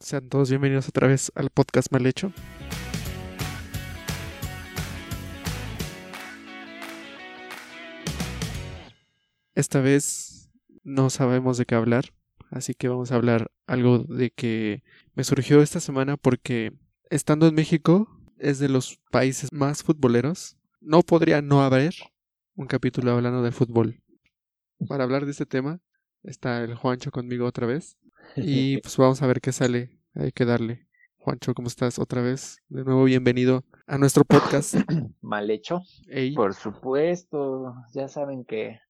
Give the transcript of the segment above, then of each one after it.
Sean todos bienvenidos otra vez al podcast mal hecho. Esta vez no sabemos de qué hablar, así que vamos a hablar algo de que me surgió esta semana porque estando en México es de los países más futboleros. No podría no haber un capítulo hablando de fútbol. Para hablar de este tema está el Juancho conmigo otra vez. Y pues vamos a ver qué sale. Hay que darle. Juancho, ¿cómo estás otra vez? De nuevo, bienvenido a nuestro podcast. Mal hecho. Ey, Por supuesto, ya saben que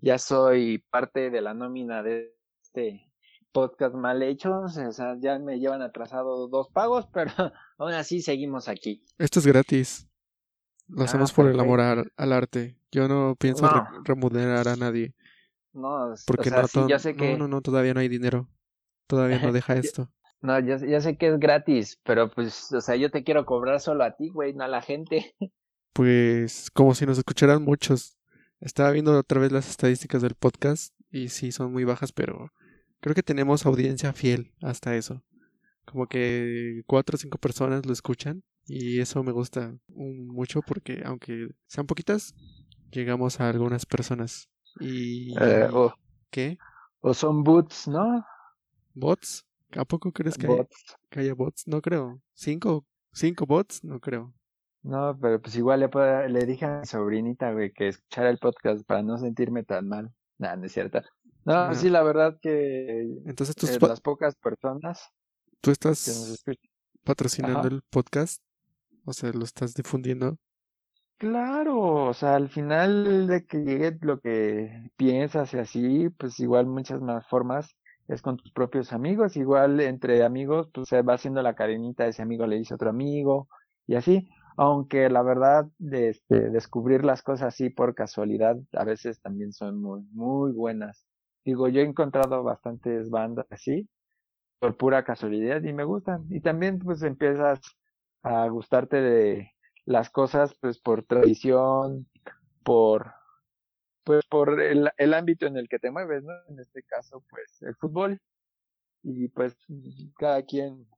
ya soy parte de la nómina de este podcast mal hecho. O sea, ya me llevan atrasado dos pagos, pero aún así seguimos aquí. esto es gratis. Lo Ah, hacemos por el amor al, al arte. Yo no pienso No. re- remunerar a nadie. No, Porque o sea, no, sí, sé que no, no, no, todavía no hay dinero. Todavía no deja esto. no, ya, ya sé que es gratis, pero pues, o sea, yo te quiero cobrar solo a ti, güey, no a la gente. Pues como si nos escucharan muchos. Estaba viendo otra vez las estadísticas del podcast y sí son muy bajas, pero creo que tenemos audiencia fiel hasta eso. Como que cuatro o cinco personas lo escuchan y eso me gusta mucho porque aunque sean poquitas, llegamos a algunas personas. ¿Y Eh, o, qué? o son boots, ¿no? ¿Bots? ¿A poco crees que, haya bots? No creo. ¿Cinco? ¿Cinco bots? No creo. No, pero pues igual le, puedo- le dije a mi sobrinita, güey, que escuchara el podcast para no sentirme tan mal. Nah, no es cierto. No, Ah. sí, la verdad que Entonces tú, eh, las pocas personas tú que estás patrocinando Ajá. el podcast, o sea, lo estás difundiendo. Claro, o sea, al final de que llegue lo que piensas y así, pues igual muchas más formas es con tus propios amigos, igual entre amigos, pues se va haciendo la cadenita, ese amigo le dice otro amigo y así, aunque la verdad de este, descubrir las cosas así por casualidad a veces también son muy, muy buenas. Digo, yo he encontrado bastantes bandas así por pura casualidad y me gustan. Y también pues empiezas a gustarte de las cosas pues por tradición, por pues por el, el ámbito en el que te mueves, ¿no? En este caso pues el fútbol y pues cada quien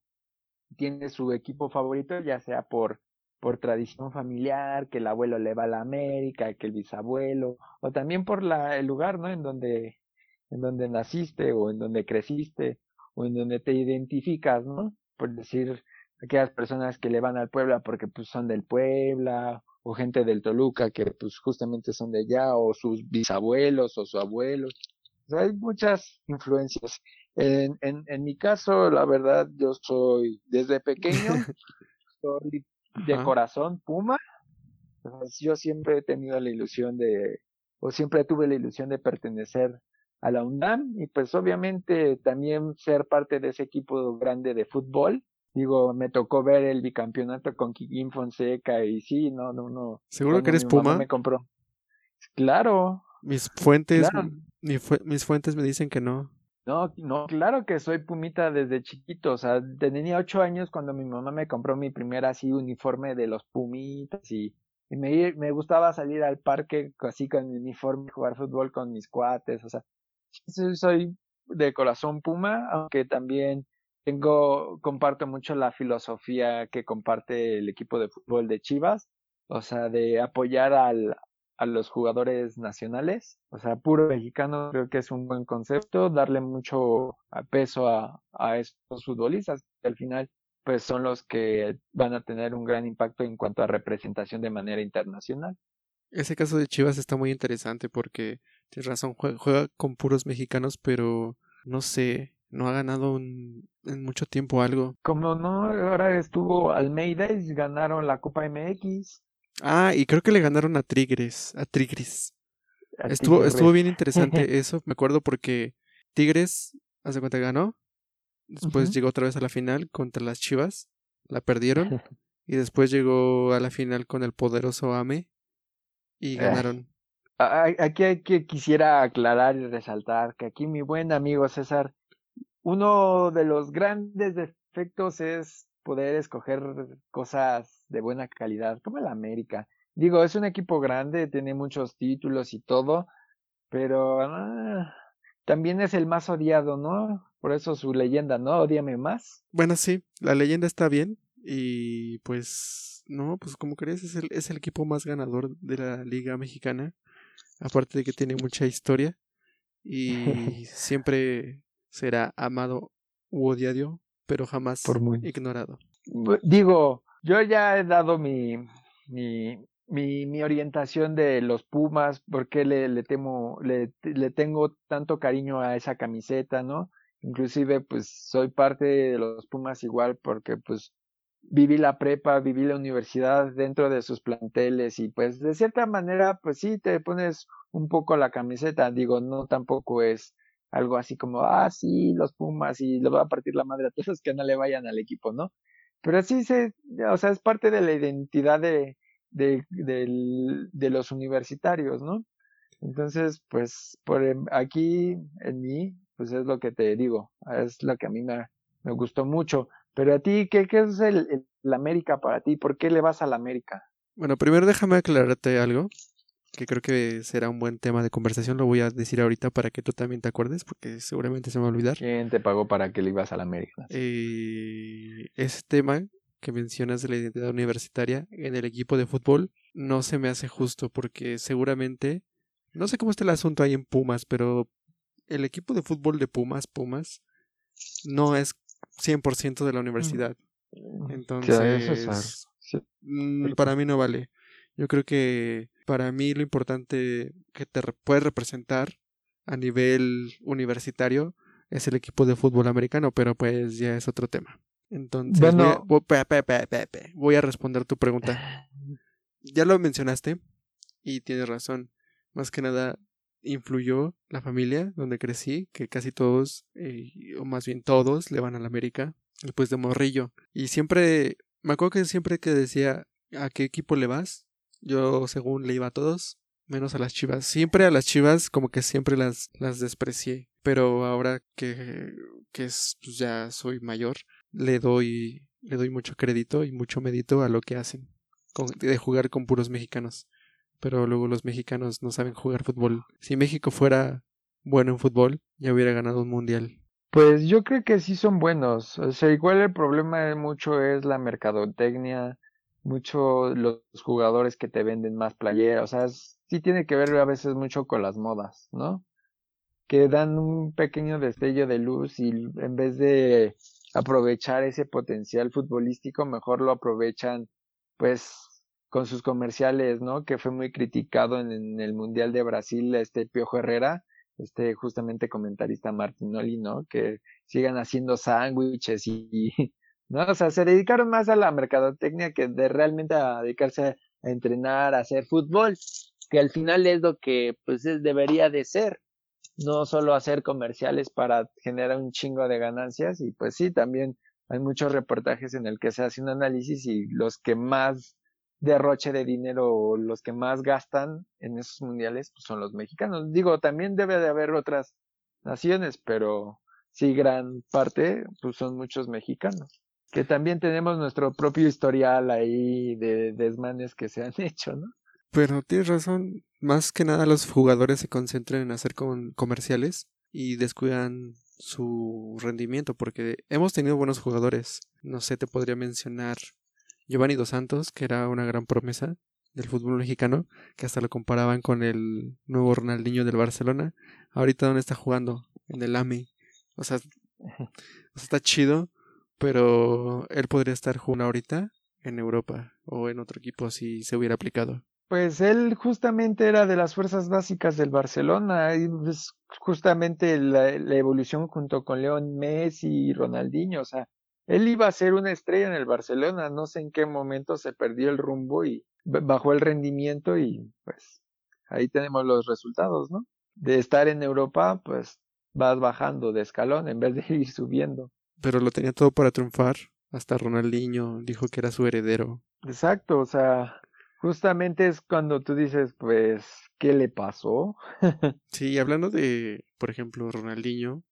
tiene su equipo favorito, ya sea por por tradición familiar, que el abuelo le va a la América, que el bisabuelo, o también por la, el lugar, ¿no? En donde, en donde naciste, o en donde creciste, o en donde te identificas, ¿no? Por decir, aquellas personas que le van al Puebla porque pues son del Puebla, o gente del Toluca que pues justamente son de allá, o sus bisabuelos, o sus abuelos. O sea, hay muchas influencias. En, en, en mi caso, la verdad, yo soy desde pequeño, soy de Ajá. corazón Puma. Pues, yo siempre he tenido la ilusión de, o siempre tuve la ilusión de pertenecer a la UNAM y pues obviamente también ser parte de ese equipo grande de fútbol. Digo, me tocó ver el bicampeonato con Kikín Fonseca y sí, no, no, no. ¿Seguro que eres Puma? me compró. Claro, Mis fuentes, Claro. mi fu- mis fuentes me dicen que no. No, no, claro que soy pumita desde chiquito, o sea, tenía ocho años cuando mi mamá me compró mi primer así uniforme de los pumitas y, y me, me gustaba salir al parque así con mi uniforme, jugar fútbol con mis cuates, o sea, soy de corazón puma, aunque también tengo, comparto mucho la filosofía que comparte el equipo de fútbol de Chivas, o sea, de apoyar al, a los jugadores nacionales, o sea, puro mexicano, creo que es un buen concepto, darle mucho peso a, a estos futbolistas, que al final pues son los que van a tener un gran impacto en cuanto a representación de manera internacional. Ese caso de Chivas está muy interesante porque tienes razón, juega con puros mexicanos, pero no sé, no ha ganado un- en mucho tiempo algo. Como no, ahora estuvo Almeida y ganaron la Copa MX. Ah, y creo que le ganaron a Tigres, a Tigres. a Estuvo, Tigres. estuvo bien interesante eso, me acuerdo porque Tigres, hace cuenta que ganó, después llegó otra vez a la final contra las Chivas, la perdieron, y después llegó a la final con el poderoso Ame y Eh. ganaron. A- Aquí hay que quisiera aclarar y resaltar que aquí mi buen amigo César, uno de los grandes defectos es poder escoger cosas de buena calidad, como el América. Digo, es un equipo grande, tiene muchos títulos y todo, pero ah, también es el más odiado, ¿no? por eso su leyenda, ¿no? Odiame más. Bueno, sí, la leyenda está bien y pues no, pues como crees es el, es el equipo más ganador de la liga mexicana, aparte de que tiene mucha historia y siempre será amado u odiado, pero jamás Por muy- ignorado. Digo, yo ya he dado mi, mi, mi, mi orientación de los Pumas, porque le, le temo, le, le tengo tanto cariño a esa camiseta, ¿no? Inclusive, pues, soy parte de los Pumas igual, porque, pues, viví la prepa, viví la universidad dentro de sus planteles y, pues, de cierta manera, pues sí, te pones un poco la camiseta, digo, no tampoco es algo así como, ah, sí, los Pumas y le voy a partir la madre a todos que no le vayan al equipo, ¿no? Pero sí se, o sea, es parte de la identidad de, de, del- de los universitarios, ¿no? Entonces, pues, por em- aquí en mí, pues es lo que te digo, es lo que a mí me, me gustó mucho. Pero a ti, ¿qué, qué es el, el, el América para ti? ¿Por qué le vas al América? Bueno, primero déjame aclararte algo que creo que será un buen tema de conversación. Lo voy a decir ahorita para que tú también te acuerdes, porque seguramente se me va a olvidar. ¿Quién te pagó para que le ibas al América? Eh, ese tema que mencionas de la identidad universitaria en el equipo de fútbol no se me hace justo porque seguramente, no sé cómo está el asunto ahí en Pumas, pero el equipo de fútbol de Pumas, Pumas, no es 100% de la universidad. Entonces, Ya, eso es algo. Sí. mm, para mí no vale. Yo creo que para mí lo importante que te puede representar a nivel universitario es el equipo de fútbol americano, pero pues ya es otro tema. Entonces, voy a- voy responder tu pregunta. Ya lo mencionaste y tienes razón. Más que nada influyó la familia donde crecí, que casi todos, eh, o más bien todos, le van a la América, pues de morrillo. Y siempre, me acuerdo que siempre que decía a qué equipo le vas, yo según le iba a todos, menos a las chivas. Siempre a las chivas como que siempre las, las desprecié. Pero ahora que, que es, pues ya soy mayor, le doy, le doy mucho crédito y mucho mérito a lo que hacen. de jugar con puros mexicanos. Pero luego los mexicanos no saben jugar fútbol. Si México fuera bueno en fútbol, ya hubiera ganado un mundial. Pues yo creo que sí son buenos. O sea, igual el problema de mucho es la mercadotecnia, mucho los jugadores que te venden más playeras. O sea, sí tiene que ver a veces mucho con las modas, ¿no? Que dan un pequeño destello de luz y en vez de aprovechar ese potencial futbolístico, mejor lo aprovechan, pues, con sus comerciales, ¿no? Que fue muy criticado en, en el Mundial de Brasil, este Piojo Herrera este justamente comentarista Martinoli, ¿no? Que sigan haciendo sándwiches y, ¿no? O sea, se dedicaron más a la mercadotecnia que de realmente a dedicarse a, entrenar, a hacer fútbol, que al final es lo que pues es- debería de ser, no solo hacer comerciales para generar un chingo de ganancias y pues sí, también hay muchos reportajes en el que se hace un análisis y los que más derroche de dinero o los que más gastan en esos mundiales pues, son los mexicanos. Digo, también debe de haber otras naciones, pero sí gran parte pues son muchos mexicanos. Que también tenemos nuestro propio historial ahí de desmanes que se han hecho, ¿no? Pero tienes razón, más que nada los jugadores se concentran en hacer con comerciales y descuidan su rendimiento porque hemos tenido buenos jugadores. No sé, te podría mencionar Giovanni Dos Santos, que era una gran promesa del fútbol mexicano, que hasta lo comparaban con el nuevo Ronaldinho del Barcelona. Ahorita dónde está jugando? En el AMI. O sea, o sea, está chido, pero él podría estar jugando ahorita en Europa o en otro equipo si se hubiera aplicado. Pues él justamente era de las fuerzas básicas del Barcelona, y justamente la, la evolución junto con León Messi y Ronaldinho, o sea, él iba a ser una estrella en el Barcelona, no sé en qué momento se perdió el rumbo y bajó el rendimiento y pues ahí tenemos los resultados, ¿no? De estar en Europa, pues vas bajando de escalón en vez de ir subiendo. Pero lo tenía todo para triunfar. Hasta Ronaldinho dijo que era su heredero. Exacto, o sea, justamente es cuando tú dices, pues, ¿qué le pasó? Sí, hablando de, por ejemplo, Ronaldinho,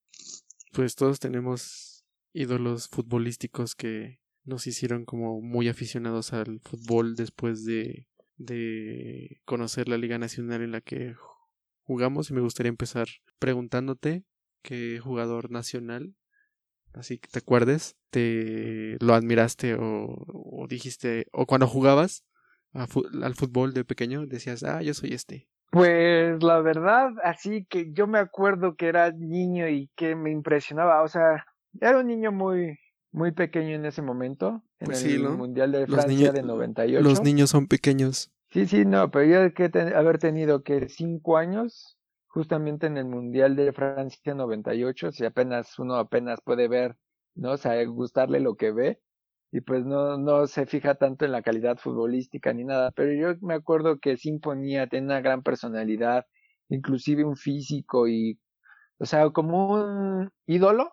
pues todos tenemos ídolos futbolísticos que nos hicieron como muy aficionados al fútbol después de, de conocer la Liga Nacional en la que jugamos y me gustaría empezar preguntándote qué jugador nacional así que te acuerdes, te lo admiraste o, dijiste, o cuando jugabas al fútbol de pequeño, decías, ah, yo soy este. Pues la verdad, así que yo me acuerdo que era niño y que me impresionaba, o sea, era un niño muy, muy pequeño en ese momento, en pues el Mundial de Francia de 98. Los niños son pequeños. Sí, sí, no, pero yo que haber tenido que cinco años, justamente en el Mundial de Francia 98, si apenas uno apenas puede ver, ¿no? O sea, gustarle lo que ve, y pues no, no se fija tanto en la calidad futbolística ni nada, pero yo me acuerdo que se imponía, tenía una gran personalidad, inclusive un físico y, o sea, como un ídolo,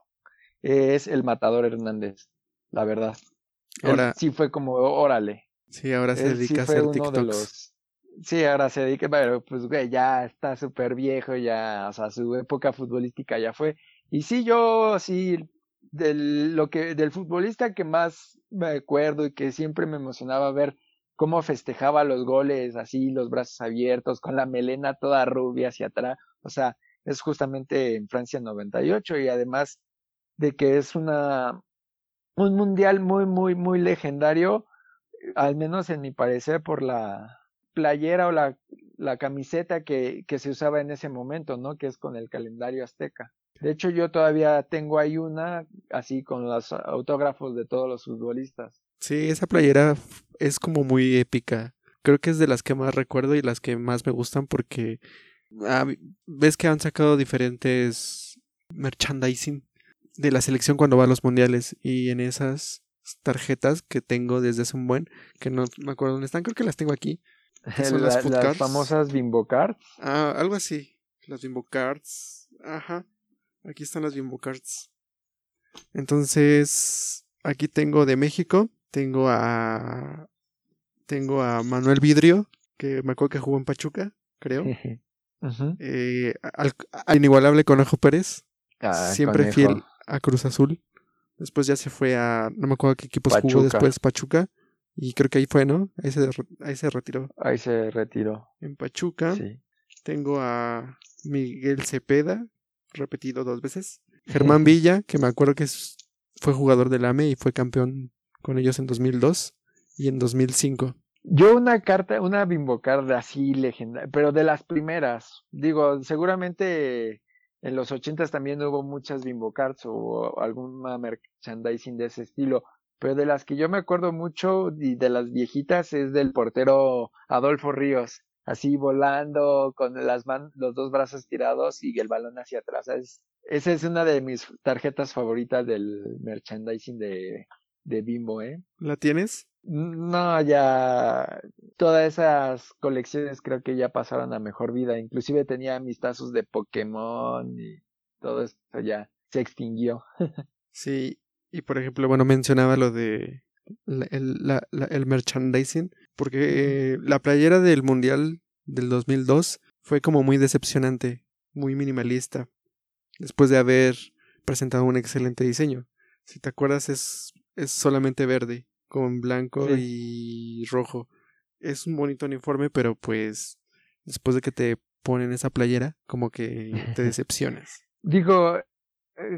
es el Matador Hernández, la verdad. Ahora, sí fue como, órale. Sí, ahora se dedica a hacer TikToks. Sí, ahora se dedica, pero pues güey, ya está súper viejo, ya, o sea, su época futbolística ya fue. Y sí, yo sí del, lo que, del futbolista que más me acuerdo y que siempre me emocionaba ver cómo festejaba los goles así, los brazos abiertos, con la melena toda rubia hacia atrás. O sea, es justamente en Francia 98 y además de que es una, un mundial muy, muy, muy legendario, al menos en mi parecer, por la playera o la, la camiseta que, que se usaba en ese momento, ¿no? Que es con el calendario azteca. De hecho, yo todavía tengo ahí una, así con los autógrafos de todos los futbolistas. Sí, esa playera es como muy épica. Creo que es de las que más recuerdo y las que más me gustan porque ah, ves que han sacado diferentes merchandising de la selección cuando va a los mundiales y en esas tarjetas que tengo desde hace un buen, que no me acuerdo dónde están, creo que las tengo aquí. Son las, las famosas Bimbo Cards. Ah, algo así. Las Bimbo Cards. Ajá. Aquí están las Bimbo Cards. Entonces, aquí tengo de México, tengo a tengo a Manuel Vidrio, que me acuerdo que jugó en Pachuca, creo. eh, al, inigualable Conejo Pérez, ah, siempre fiel a Cruz Azul. Después ya se fue a, no me acuerdo qué equipos jugó después, Pachuca. Y creo que ahí fue, ¿no? Ahí se, ahí se retiró. Ahí se retiró. En Pachuca. Sí. Tengo a Miguel Cepeda, repetido dos veces. Germán Villa, que me acuerdo que fue jugador del AME y fue campeón con ellos en 2002 y en 2005. Yo una carta, una bimbocarda así legendaria, pero de las primeras. Digo, seguramente en los ochentas también hubo muchas bimbocards o alguna merchandising de ese estilo. Pero de las que yo me acuerdo mucho y de las viejitas es del portero Adolfo Ríos así volando con las los dos brazos tirados y el balón hacia atrás. Es, esa es una de mis tarjetas favoritas del merchandising de, de Bimbo, ¿eh? ¿La tienes? No, ya todas esas colecciones creo que ya pasaron a mejor vida. Inclusive tenía mis tazos de Pokémon y todo esto ya se extinguió. sí, y por ejemplo, bueno, mencionaba lo de el, el merchandising, porque la playera del Mundial del 2002 fue como muy decepcionante, muy minimalista, después de haber presentado un excelente diseño. Si te acuerdas, es, es solamente verde, con blanco y rojo. Es un bonito uniforme, pero pues después de que te ponen esa playera, como que te decepcionas. Digo,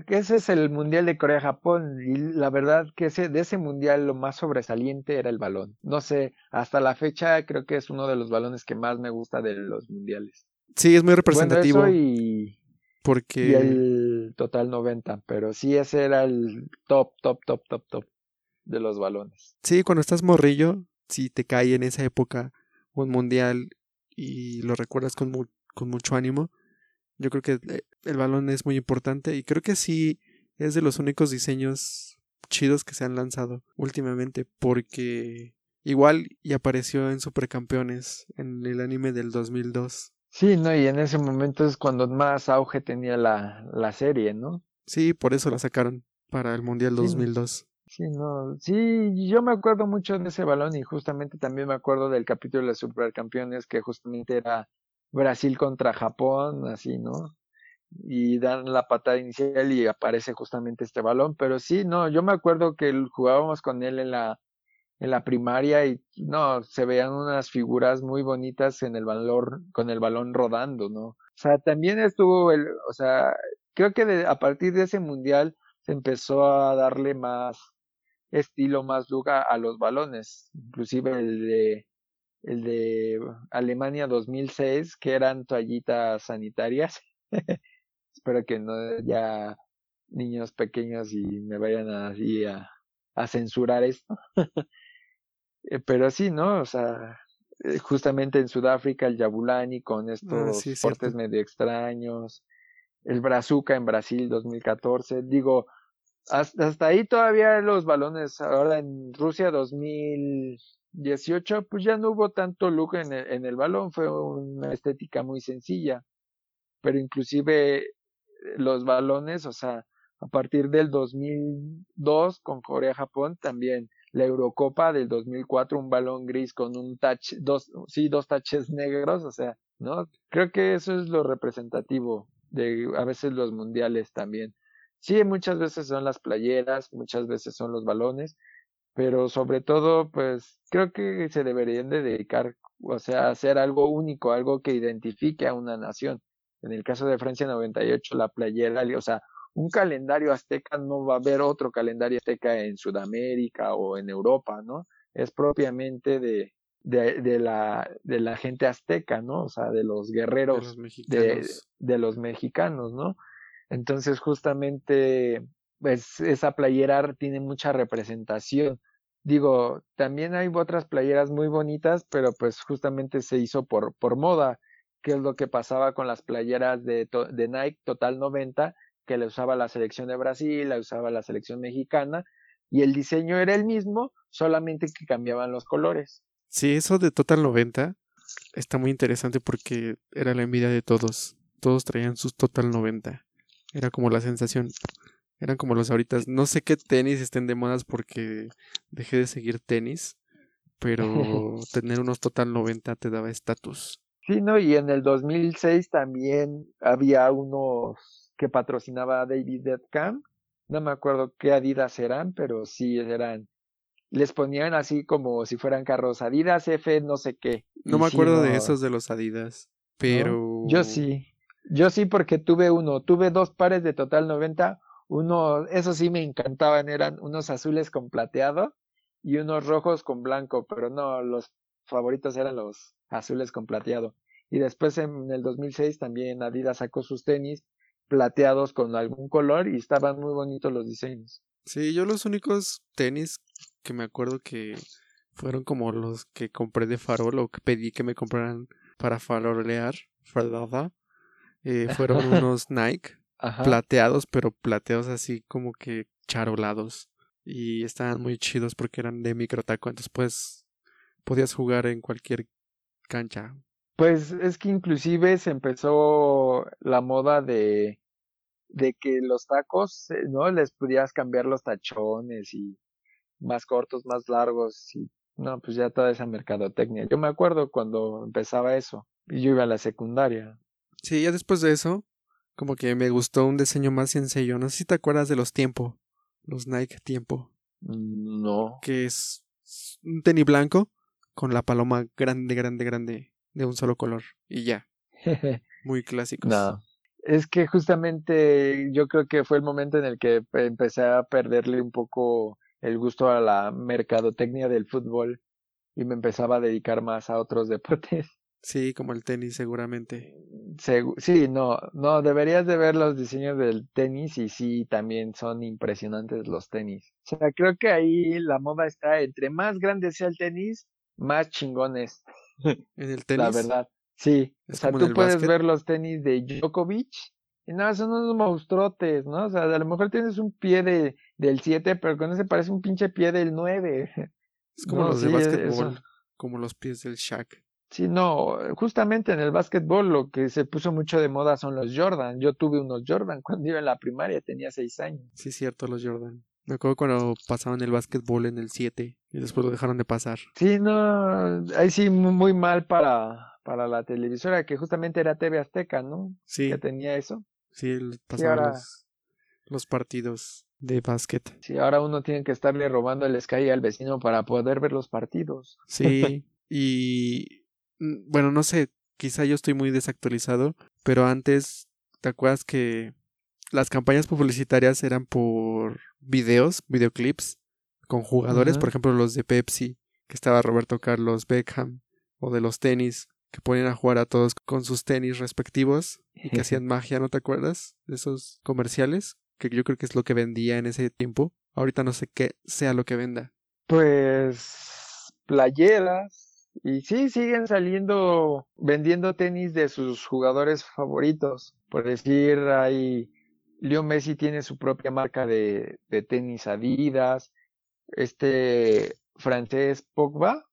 ese es el Mundial de Corea-Japón y la verdad que ese, de ese Mundial lo más sobresaliente era el balón. No sé, hasta la fecha creo que es uno de los balones que más me gusta de los Mundiales. Sí, es muy representativo. y, porque... y el total 90, pero sí ese era el top, top, top, top, top de los balones. Sí, cuando estás morrillo, si te cae en esa época un Mundial y lo recuerdas con, con mucho ánimo, yo creo que eh, el balón es muy importante y creo que sí es de los únicos diseños chidos que se han lanzado últimamente porque igual y apareció en Supercampeones en el anime del 2002. Sí, no, y en ese momento es cuando más auge tenía la, la serie, ¿no? Sí, por eso la sacaron para el Mundial 2002. Sí, no, sí, yo me acuerdo mucho de ese balón y justamente también me acuerdo del capítulo de Supercampeones que justamente era Brasil contra Japón, así, ¿no? Y dan la patada inicial y aparece justamente este balón, pero sí, no, yo me acuerdo que jugábamos con él en la en la primaria y no, se veían unas figuras muy bonitas en el balón, con el balón rodando, ¿no? O sea, también estuvo el, o sea, creo que a partir de ese mundial se empezó a darle más estilo, más lugar a los balones, inclusive el de el de Alemania 2006, que eran toallitas sanitarias. Espero que no haya niños pequeños y me vayan así a, a censurar esto. Eh, pero sí, ¿no? O sea, eh, justamente en Sudáfrica el Yabulani con ah, estos portes medio extraños, el Brazuca en Brasil 2014, digo, hasta, hasta ahí todavía los balones, ahora en Rusia 2018, pues ya no hubo tanto look en el, en el balón, fue una estética muy sencilla, pero inclusive los balones, o sea, a partir del 2002 con Corea-Japón también la Eurocopa del 2004 un balón gris con un touch dos sí dos taches negros o sea no creo que eso es lo representativo de a veces los mundiales también. Sí muchas veces son las playeras muchas veces son los balones pero sobre todo pues creo que se deberían de dedicar o sea a hacer algo único algo que identifique a una nación en el caso de Francia 98 la playera o sea un calendario azteca no va a haber otro calendario azteca en Sudamérica o en Europa, ¿no? Es propiamente de, de, de, la, de la gente azteca, ¿no? O sea, de los guerreros de, de los mexicanos, ¿no? Entonces, justamente, pues esa playera tiene mucha representación. Digo, también hay otras playeras muy bonitas, pero pues justamente se hizo por, por moda, que es lo que pasaba con las playeras de, de Nike Total 90, que la usaba la selección de Brasil, la usaba la selección mexicana, y el diseño era el mismo, solamente que cambiaban los colores. Sí, eso de Total 90 está muy interesante porque era la envidia de todos. Todos traían sus Total 90. Era como la sensación. Eran como los ahorita. No sé qué tenis estén de modas porque dejé de seguir tenis. Pero tener unos Total 90 te daba estatus. Sí, ¿no? Y en el 2006 también había unos que patrocinaba a David Beckham. No me acuerdo qué Adidas eran, pero sí eran. Les ponían así como si fueran carros Adidas F, no sé qué. No me acuerdo de esos de los Adidas, pero. Yo sí. Yo sí, porque tuve uno. Tuve dos pares de total 90. Uno, esos sí me encantaban, eran unos azules con plateado y unos rojos con blanco, pero no, los favoritos eran los azules con plateado. Y después en el 2006 también Adidas sacó sus tenis plateados con algún color y estaban muy bonitos los diseños. Sí, yo los únicos tenis que me acuerdo que fueron como los que compré de farol o que pedí que me compraran para farolear, eh, fueron unos Nike plateados, pero plateados así como que charolados. Y estaban muy chidos porque eran de micro taco, entonces pues podías jugar en cualquier cancha. Pues es que inclusive se empezó la moda de, de que los tacos, eh, ¿no? Les pudieras cambiar los tachones y más cortos, más largos y no, pues ya toda esa mercadotecnia. Yo me acuerdo cuando empezaba eso y yo iba a la secundaria. Sí, ya después de eso, como que me gustó un diseño más sencillo. No sé si te acuerdas de los tiempo, los Nike tiempo. Mm, no. Que es un tenis blanco con la paloma grande, grande, grande de un solo color y ya. Muy clásicos. No. Es que justamente yo creo que fue el momento en el que empecé a perderle un poco el gusto a la mercadotecnia del fútbol y me empezaba a dedicar más a otros deportes. Sí, como el tenis seguramente. sí, no, no, deberías de ver los diseños del tenis y sí, también son impresionantes los tenis. O sea, creo que ahí la moda está entre más grande sea el tenis, más chingones. En el tenis. La verdad. Sí. o sea, tú puedes ver los tenis de Djokovic y nada, son unos monstruotes, ¿no? O sea, a lo mejor tienes un pie de, del 7, pero con ese parece un pinche pie del 9. Es como los de básquetbol, como los pies del Shaq. Sí, no, justamente en el básquetbol lo que se puso mucho de moda son los Jordan. Yo tuve unos Jordan cuando iba en la primaria, tenía 6 años. Sí, cierto, los Jordan. Me acuerdo cuando pasaban el básquetbol en el 7 y después lo dejaron de pasar. Sí, no, ahí sí muy mal para, para la televisora, que justamente era TV Azteca, ¿no? Sí. Que tenía eso. Sí, pasaban los, partidos de básquet. Sí, ahora uno tiene que estarle robando el Sky al vecino para poder ver los partidos. Sí, y bueno, no sé, quizá yo estoy muy desactualizado, pero antes, ¿te acuerdas que las campañas publicitarias eran por videos, videoclips con jugadores, por ejemplo los de Pepsi, que estaba Roberto Carlos Beckham, o de los tenis, que ponían a jugar a todos con sus tenis respectivos y que hacían magia, ¿no te acuerdas? De esos comerciales, que yo creo que es lo que vendía en ese tiempo. Ahorita no sé qué sea lo que venda. Pues playeras y sí, siguen saliendo vendiendo tenis de sus jugadores favoritos. Por decir, hay Leo Messi tiene su propia marca de, de tenis Adidas. Este francés Pogba,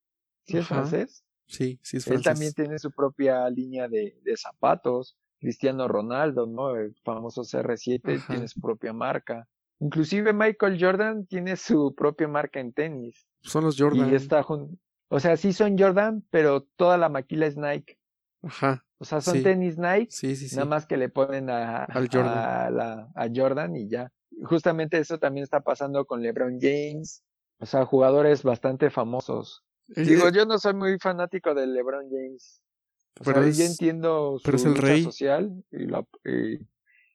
¿sí es Ajá. francés? Sí, sí es Él también francés. tiene su propia línea de, de zapatos. Cristiano Ronaldo, ¿no? El famoso CR7 Ajá. tiene su propia marca. Inclusive Michael Jordan tiene su propia marca en tenis. Son los Jordan. Y está jun- O sea, sí son Jordan, pero toda la maquila es Nike. Ajá. O sea, son Sí. tenis Nike, Sí, sí, sí. nada más que le ponen a, Al Jordan. a la- a Jordan y ya. Justamente eso también está pasando con LeBron James. O sea, jugadores bastante famosos. Eh, Digo, yo no soy muy fanático de LeBron James. O Pero sea, es- yo entiendo pero es su el rey. social y y-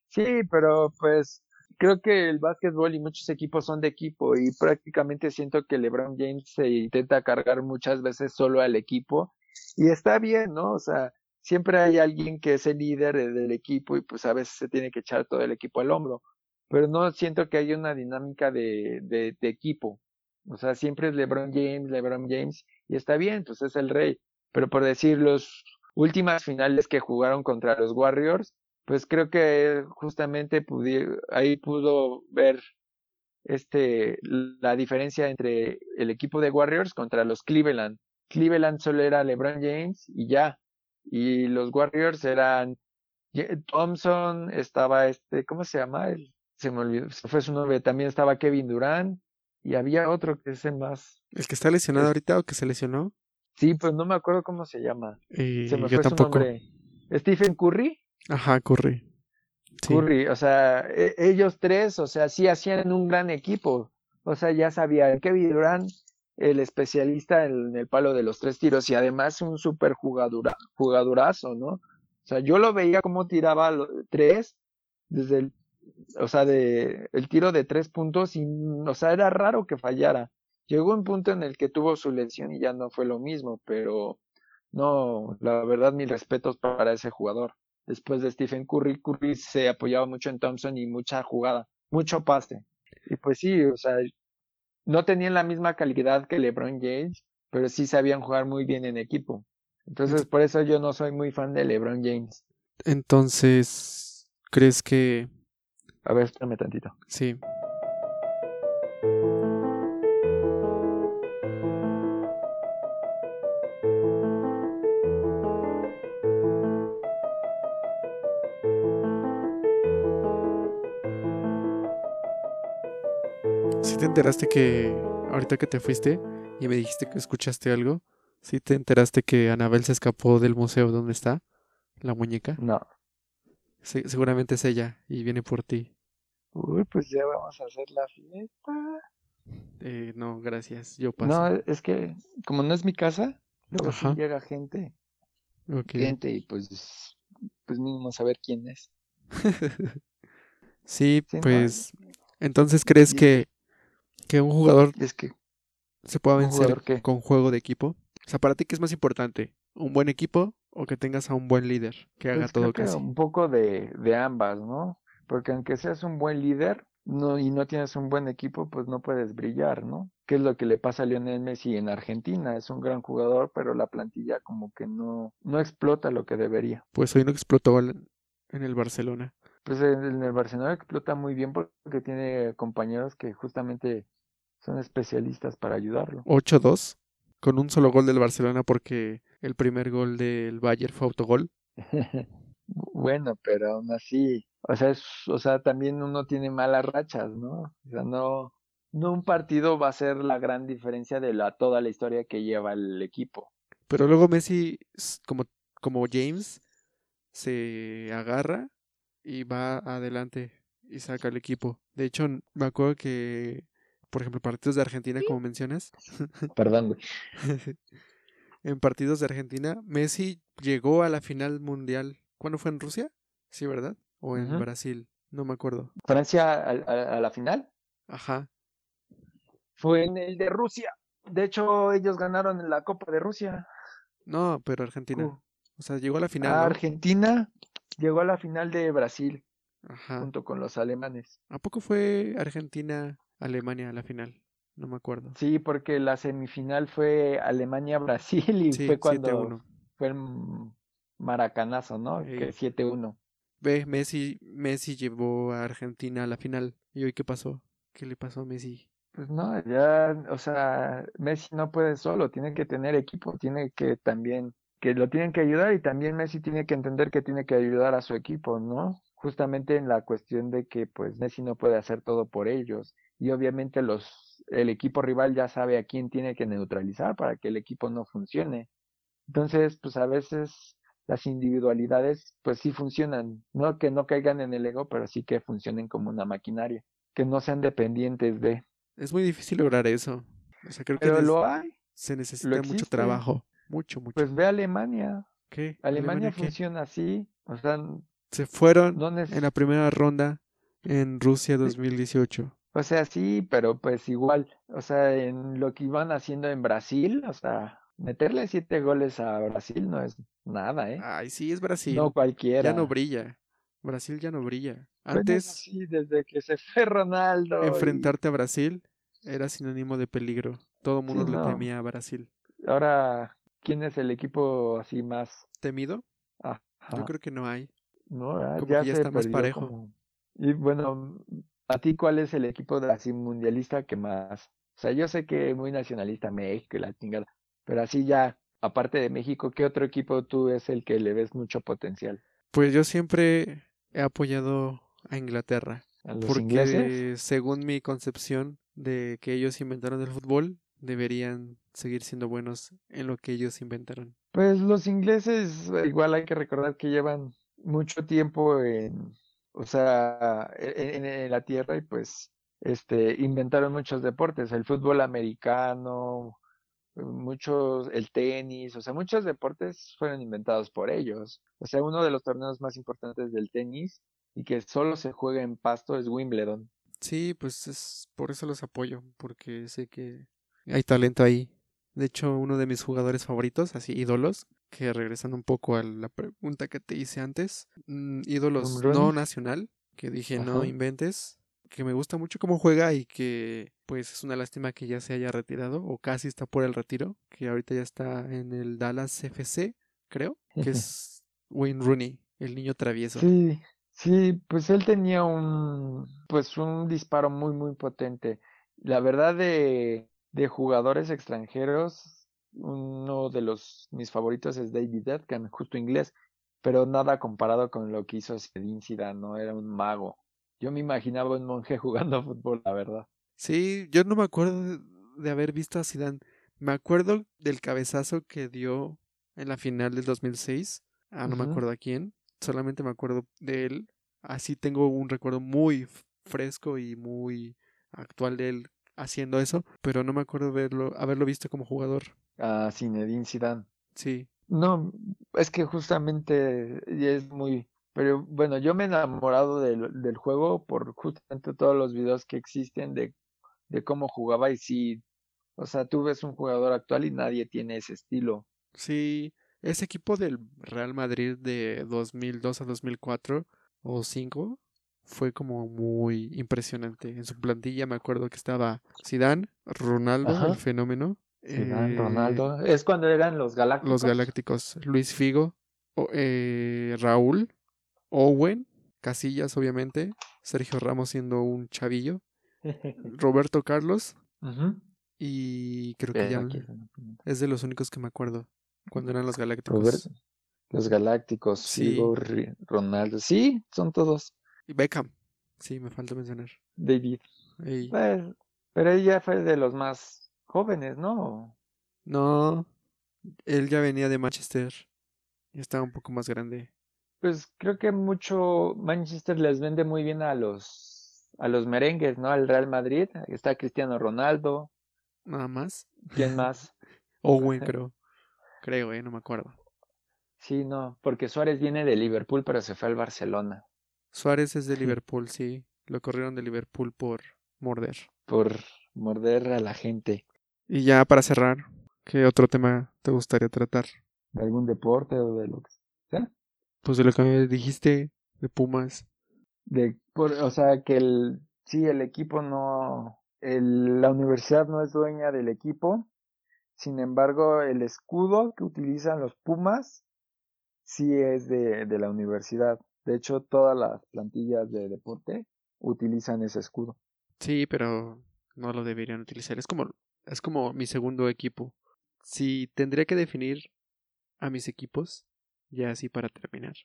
sí, pero pues creo que el básquetbol y muchos equipos son de equipo y prácticamente siento que LeBron James se intenta cargar muchas veces solo al equipo y está bien, ¿no? O sea, siempre hay alguien que es el líder de- del equipo y pues a veces se tiene que echar todo el equipo al hombro, pero no siento que haya una dinámica de, de, de equipo. O sea, siempre es LeBron James, LeBron James y está bien, pues es el rey. Pero por decir, los últimas finales que jugaron contra los Warriors, pues creo que justamente pudi- ahí pudo ver este la diferencia entre el equipo de Warriors contra los Cleveland. Cleveland solo era LeBron James y ya. Y los Warriors eran Thompson, estaba este, ¿cómo se llama? El- se me olvidó, se fue su nombre, también estaba Kevin Durant y había otro que es el más, ¿El que está lesionado es- ahorita o que se lesionó? sí, pues no me acuerdo cómo se llama. Eh, Se me yo fue su nombre. Stephen Curry. Ajá, Curry. Curry, o sea, e- ellos tres, o sea, sí hacían un gran equipo. O sea, ya sabía, Kevin Durant, el especialista en el palo de los tres tiros y además un super jugadora, jugadorazo, ¿no? O sea, yo lo veía como tiraba lo- tres desde el, o sea, de el tiro de tres puntos y, o sea, era raro que fallara. Llegó un punto en el que tuvo su lesión y ya no fue lo mismo, pero no, la verdad, mis respetos para ese jugador después de Stephen Curry. Curry se apoyaba mucho en Thompson y mucha jugada, mucho pase. Y pues sí, o sea, no tenían la misma calidad que LeBron James, pero sí sabían jugar muy bien en equipo. Entonces, por eso yo no soy muy fan de LeBron James. Entonces, ¿crees que A ver, espérame tantito. sí? Te enteraste que ahorita que te fuiste y me dijiste que escuchaste algo? ¿Sí te enteraste que Anabel se escapó del museo donde está la muñeca? No. Se- seguramente es ella y viene por ti. Uy, pues ya vamos a hacer la fiesta. Eh, no, gracias. Yo paso. No, es que como no es mi casa, luego sí llega gente, Ok. gente y pues, pues mínimo saber quién es. Sí, Sí, no, pues entonces crees que, que un jugador Es que se pueda ¿Un vencer con juego de equipo? O sea, para ti qué es más importante, un buen equipo o que tengas a un buen líder que haga Pues todo creo que un poco de, de ambas, ¿no? Porque aunque seas un buen líder no, y no tienes un buen equipo, pues no puedes brillar, ¿no? ¿Qué es lo que le pasa a Lionel Messi en Argentina? Es un gran jugador, pero la plantilla como que no, no explota lo que debería. Pues hoy no explotó en el Barcelona. Pues en el Barcelona explota muy bien porque tiene compañeros que justamente son especialistas para ayudarlo. 8-2 con un solo gol del Barcelona porque el primer gol del Bayern fue autogol. Bueno, pero aún así, o sea, es, o sea, también uno tiene malas rachas, ¿no? O sea, no, no un partido va a ser la gran diferencia de la toda la historia que lleva el equipo. Pero luego Messi, como, como James, se agarra y va adelante y saca al equipo. De hecho, me acuerdo que, por ejemplo, partidos de Argentina, como mencionas, Perdón, güey. en partidos de Argentina, Messi llegó a la final mundial. ¿Cuándo fue en Rusia? Sí, ¿verdad? O en. Brasil. No me acuerdo. Francia a, a- a la final Ajá. fue en el de Rusia. De hecho, ellos ganaron la Copa de Rusia. No, pero Argentina. Uh, O sea, llegó a la final, ¿no? Argentina llegó a la final de Brasil Ajá. junto con los alemanes. ¿A poco fue Argentina-Alemania a la final? No me acuerdo. Sí, porque la semifinal fue Alemania-Brasil y Sí, fue cuando 7-1. fue el maracanazo, ¿no? Ey. Que 7-1. Ve, Messi, Messi llevó a Argentina a la final. ¿Y hoy qué pasó? ¿Qué le pasó a Messi? Pues no, ya, o sea, Messi no puede solo, tiene que tener equipo, tiene que también, que lo tienen que ayudar y también Messi tiene que entender que tiene que ayudar a su equipo, ¿no? Justamente en la cuestión de que pues Messi no puede hacer todo por ellos y obviamente los, el equipo rival ya sabe a quién tiene que neutralizar para que el equipo no funcione. Entonces, pues a veces las individualidades pues sí funcionan, no que no caigan en el ego, pero sí que funcionen como una maquinaria, que no sean dependientes de... Es muy difícil lograr eso. O sea, creo que Pero des- lo hay. se necesita mucho trabajo. Mucho, mucho. Pues ve a Alemania. ¿Qué? Alemania funciona así. O sea, Se fueron en la primera ronda en Rusia 2018. o sea, sí, pero pues igual. O sea, en lo que iban haciendo en Brasil, o sea, meterle siete goles a Brasil no es nada, ¿eh? Ay, sí, es Brasil. No cualquiera. Ya no brilla. Brasil ya no brilla. Bueno, Antes, sí, desde que se fue Ronaldo. y- enfrentarte a Brasil era sinónimo de peligro. Todo mundo Sí, le no. temía a Brasil. Ahora, ¿quién es el equipo así más? ¿Temido? Ajá. Yo creo que no hay. No, ah, como ya que ya se está más parejo. como- Y bueno, ¿a ti cuál es el equipo de así mundialista que más? O sea, yo sé que muy nacionalista México y la chingada, pero así ya, aparte de México, ¿qué otro equipo tú es el que le ves mucho potencial? Pues yo siempre he apoyado a Inglaterra. ¿A los Porque ingleses? según mi concepción de que ellos inventaron el fútbol, deberían seguir siendo buenos en lo que ellos inventaron. Pues los ingleses, igual hay que recordar que llevan mucho tiempo en, o sea, e- en, la tierra y pues, este, inventaron muchos deportes, el fútbol americano, muchos, el tenis, o sea, muchos deportes fueron inventados por ellos. O sea, uno de los torneos más importantes del tenis y que solo se juega en pasto es Wimbledon. Sí, pues es por eso los apoyo, porque sé que hay talento ahí. De hecho, uno de mis jugadores favoritos, así ídolos, que regresando un poco a la pregunta que te hice antes, mm, ídolos ¿Home no nacional, que dije no inventes, que me gusta mucho cómo juega y que pues es una lástima que ya se haya retirado o casi está por el retiro, que ahorita ya está en el Dallas FC, creo, que es Wayne Rooney, el niño travieso. Sí, sí, pues él tenía un, pues un disparo muy, muy potente. La verdad de, de jugadores extranjeros, uno de los mis favoritos es David Beckham, justo inglés, pero nada comparado con lo que hizo Zinedine Zidane, ¿no? Era un mago. Yo me imaginaba un monje jugando fútbol, la verdad. Sí, yo no me acuerdo de, haber visto a Zidane. Me acuerdo del cabezazo que dio en la final del 2006. Ah, no me Ujú. acuerdo a quién. Solamente me acuerdo de él. Así tengo un recuerdo muy fresco y muy actual de él haciendo eso, pero no me acuerdo verlo, haberlo visto como jugador. A Zinedine Zidane. Sí, No, es que justamente es muy, pero bueno, yo me he enamorado del, del juego por justamente todos los videos que existen de, de cómo jugaba y sí, o sea, tú ves un jugador actual y nadie tiene ese estilo. sí. Ese equipo del Real Madrid de 2002 a 2004 o 5 fue como muy impresionante. En su plantilla me acuerdo que estaba Zidane, Ronaldo, Ajá. el fenómeno, Zidane, eh, Ronaldo, es cuando eran los Galácticos. los Galácticos, Luis Figo, o- eh, Raúl, Owen, Casillas obviamente, Sergio Ramos siendo un chavillo, Roberto Carlos y creo que Eh, ya es de los únicos que me acuerdo cuando eran los Galácticos. Roberto, los Galácticos, Sí. Figo, Ronaldo, sí, son todos. Y Beckham, sí, me falta mencionar. David. Pues, pero ella fue de los más jóvenes, ¿no? No, él ya venía de Manchester y estaba un poco más grande. Pues creo que mucho Manchester les vende muy bien a los a los merengues, ¿no? Al Real Madrid. Está Cristiano Ronaldo. Nada más. ¿Quién más? Owen, creo. Creo, eh, no me acuerdo. Sí, no, porque Suárez viene de Liverpool, pero se fue al Barcelona. Suárez es de Liverpool, sí. Lo corrieron de Liverpool por morder. Por morder a la gente. Y ya para cerrar, ¿qué otro tema te gustaría tratar? ¿De algún deporte o de lo que sea? Pues de lo que me dijiste, de Pumas. De, por, o sea, que el, sí, el equipo no, el, la universidad no es dueña del equipo, sin embargo, el escudo que utilizan los Pumas sí es de, de la universidad. De hecho, todas las plantillas de deporte utilizan ese escudo. Sí, pero no lo deberían utilizar. Es como, es como mi segundo equipo. Si tendría que definir a mis equipos, ya así para terminar,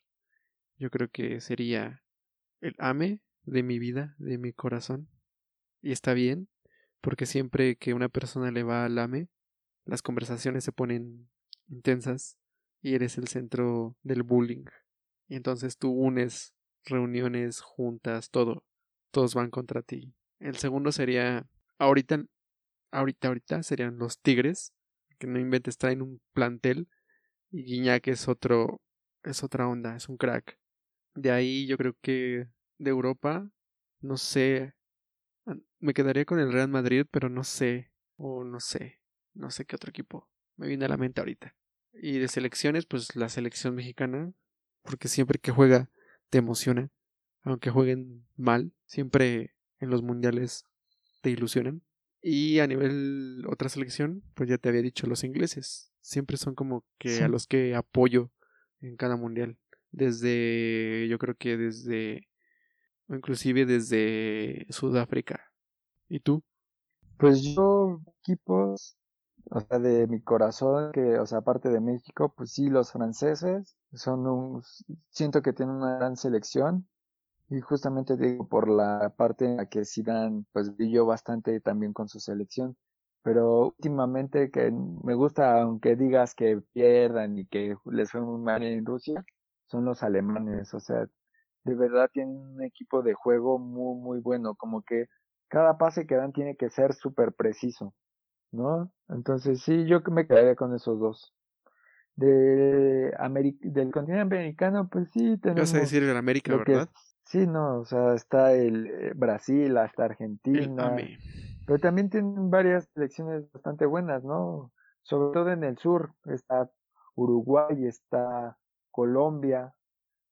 yo creo que sería el AME de mi vida, de mi corazón. Y está bien, porque siempre que una persona le va al AME, las conversaciones se ponen intensas y eres el centro del bullying. Y entonces tú unes reuniones, juntas, todo. Todos van contra ti. El segundo sería, ahorita, ahorita, ahorita serían los Tigres, que no inventes, traen un plantel. Y Guiñac es otro, es otra onda, es un crack. De ahí yo creo que de Europa, no sé, me quedaría con el Real Madrid, pero no sé, o no sé, no sé qué otro equipo me viene a la mente ahorita. Y de selecciones, pues la selección mexicana, porque siempre que juega te emociona, aunque jueguen mal, siempre en los mundiales te ilusionan. Y a nivel otra selección, pues ya te había dicho los ingleses, siempre son como que a los que apoyo en cada mundial. Desde, yo creo que desde, o inclusive desde Sudáfrica. ¿Y tú? Pues yo, equipos, o sea, de mi corazón, que, o sea, aparte de México, pues sí, los franceses son un, siento que tienen una gran selección. Y justamente digo por la parte en la que Zidane pues brilló bastante también con su selección. Pero últimamente que me gusta, aunque digas que pierdan y que les fue muy mal en Rusia, son los alemanes. O sea, de verdad tienen un equipo de juego muy, muy bueno. Como que cada pase que dan tiene que ser súper preciso. ¿no? Entonces sí, yo me quedaría con esos dos. De del continente americano, pues sí, tenemos... Vas a decir el América, ¿verdad? Sí, no, o sea, está el eh, Brasil, hasta Argentina. pero también tienen varias selecciones bastante buenas, ¿no? Sobre todo en el sur, está Uruguay, está Colombia,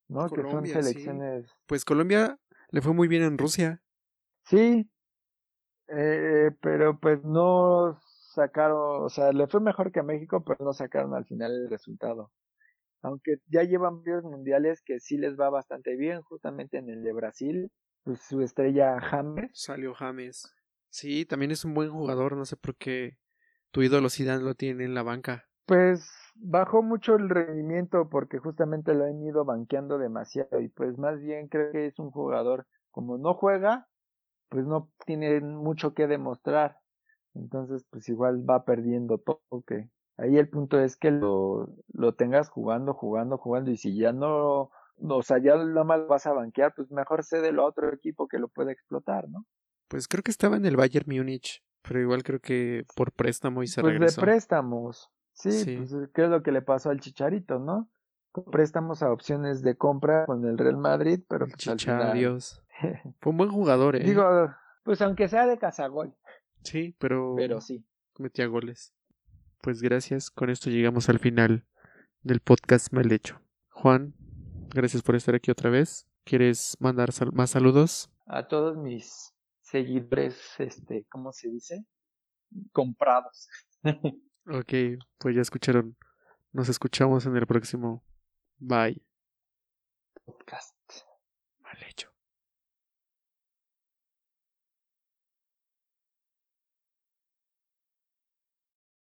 ¿no? que son selecciones... Pues Colombia le fue muy bien en Rusia. Sí, eh, pero pues no sacaron, o sea, le fue mejor que a México, pero no sacaron al final el resultado. Aunque ya llevan varios mundiales que sí les va bastante bien, justamente en el de Brasil, pues su estrella James. Salió James. Sí, también es un buen jugador, no sé por qué tu ídolo Zidane lo tiene en la banca. Pues bajó mucho el rendimiento porque justamente lo han ido banqueando demasiado y pues más bien creo que es un jugador como no juega, pues no tiene mucho que demostrar. Entonces, pues igual va perdiendo todo. Que ahí el punto es que lo, lo tengas jugando, jugando, jugando. Y si ya no, o sea, ya lo mal vas a banquear, pues mejor cédelo a otro equipo que lo pueda explotar, ¿no? Pues creo que estaba en el Bayern Múnich, pero igual creo que por préstamo y se pues de préstamos. Sí, pues ¿qué es lo que le pasó al Chicharito, no? Préstamos a opciones de compra con el Real Madrid, pero pues, Fue un buen jugador, ¿eh? Digo, pues aunque sea de cazagol. Sí, pero. Pero sí. Metía goles. Pues gracias. Con esto llegamos al final del podcast mal hecho. Juan, gracias por estar aquí otra vez. ¿Quieres mandar más saludos? A todos mis seguidores, este, ¿cómo se dice? Comprados. ok, pues ya escucharon. Nos escuchamos en el próximo. Bye. Podcast. Mal hecho.